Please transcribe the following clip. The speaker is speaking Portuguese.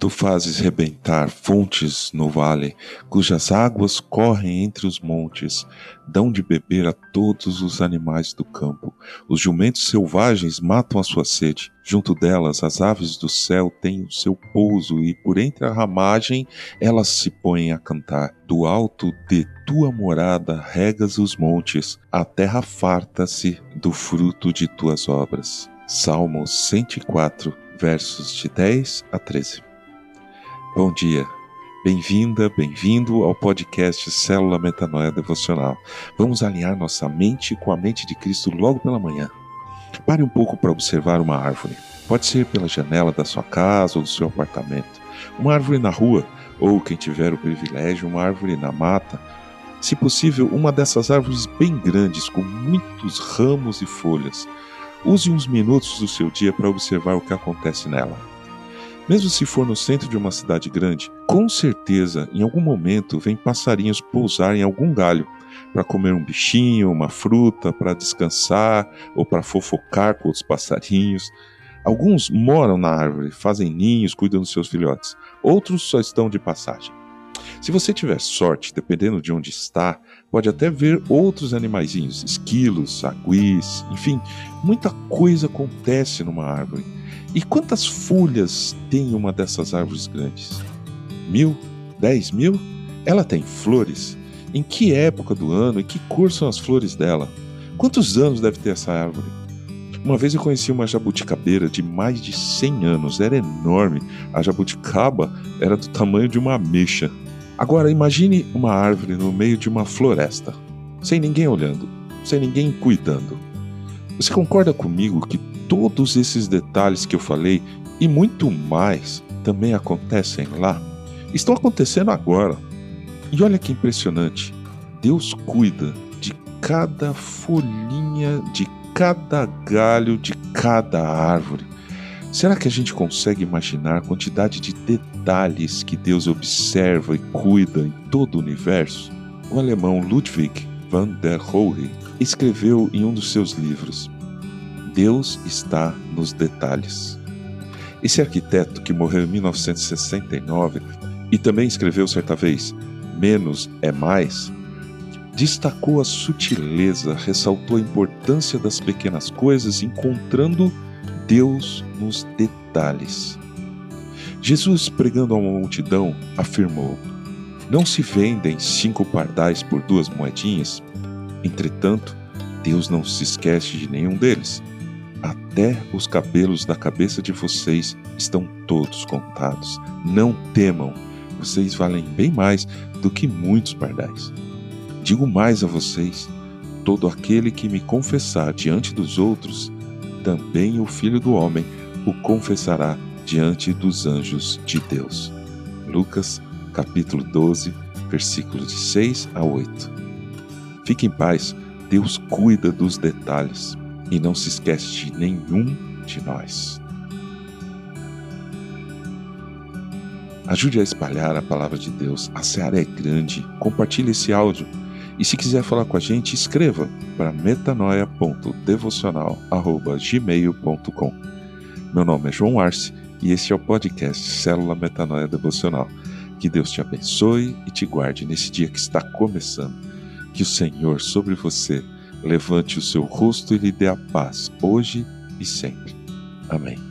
Tu fazes rebentar fontes no vale, cujas águas correm entre os montes, dão de beber a todos os animais do campo. Os jumentos selvagens matam a sua sede. Junto delas, as aves do céu têm o seu pouso, e por entre a ramagem elas se põem a cantar. Do alto de tua morada regas os montes, a terra farta-se do fruto de tuas obras. Salmo 104, versos de 10 a 13. Bom dia, bem-vinda, bem-vindo ao podcast Célula Metanoia Devocional. Vamos alinhar nossa mente com a mente de Cristo logo pela manhã. Pare um pouco para observar uma árvore. Pode ser pela janela da sua casa ou do seu apartamento, uma árvore na rua, ou quem tiver o privilégio, uma árvore na mata. Se possível, uma dessas árvores bem grandes, com muitos ramos e folhas. Use uns minutos do seu dia para observar o que acontece nela. Mesmo se for no centro de uma cidade grande, com certeza em algum momento vem passarinhos pousar em algum galho para comer um bichinho, uma fruta, para descansar ou para fofocar com os passarinhos. Alguns moram na árvore, fazem ninhos, cuidam dos seus filhotes. Outros só estão de passagem. Se você tiver sorte, dependendo de onde está, pode até ver outros animaizinhos, esquilos, aguis, enfim, muita coisa acontece numa árvore. E quantas folhas tem uma dessas árvores grandes? Mil? Dez mil? Ela tem flores? Em que época do ano e que cor são as flores dela? Quantos anos deve ter essa árvore? Uma vez eu conheci uma jabuticabeira de mais de 100 anos, era enorme. A jabuticaba era do tamanho de uma ameixa. Agora imagine uma árvore no meio de uma floresta, sem ninguém olhando, sem ninguém cuidando. Você concorda comigo que todos esses detalhes que eu falei e muito mais também acontecem lá, estão acontecendo agora. E olha que impressionante: Deus cuida de cada folhinha, de cada galho, de cada árvore. Será que a gente consegue imaginar a quantidade de detalhes que Deus observa e cuida em todo o universo? O alemão Ludwig van der Rohe escreveu em um dos seus livros: Deus está nos detalhes. Esse arquiteto que morreu em 1969 e também escreveu certa vez Menos é Mais, destacou a sutileza, ressaltou a importância das pequenas coisas, encontrando Deus nos detalhes. Jesus, pregando a uma multidão, afirmou: Não se vendem cinco pardais por duas moedinhas? Entretanto, Deus não se esquece de nenhum deles. Até os cabelos da cabeça de vocês estão todos contados. Não temam, vocês valem bem mais do que muitos pardais. Digo mais a vocês: todo aquele que me confessar diante dos outros, também o Filho do Homem o confessará diante dos anjos de Deus. Lucas, capítulo 12, versículos de 6 a 8. Fique em paz, Deus cuida dos detalhes e não se esquece de nenhum de nós. Ajude a espalhar a palavra de Deus. A seara é grande. Compartilhe esse áudio. E se quiser falar com a gente, escreva para metanoia.devocional.gmail.com. Meu nome é João Arce e este é o podcast Célula Metanoia Devocional. Que Deus te abençoe e te guarde nesse dia que está começando. Que o Senhor sobre você levante o seu rosto e lhe dê a paz, hoje e sempre. Amém.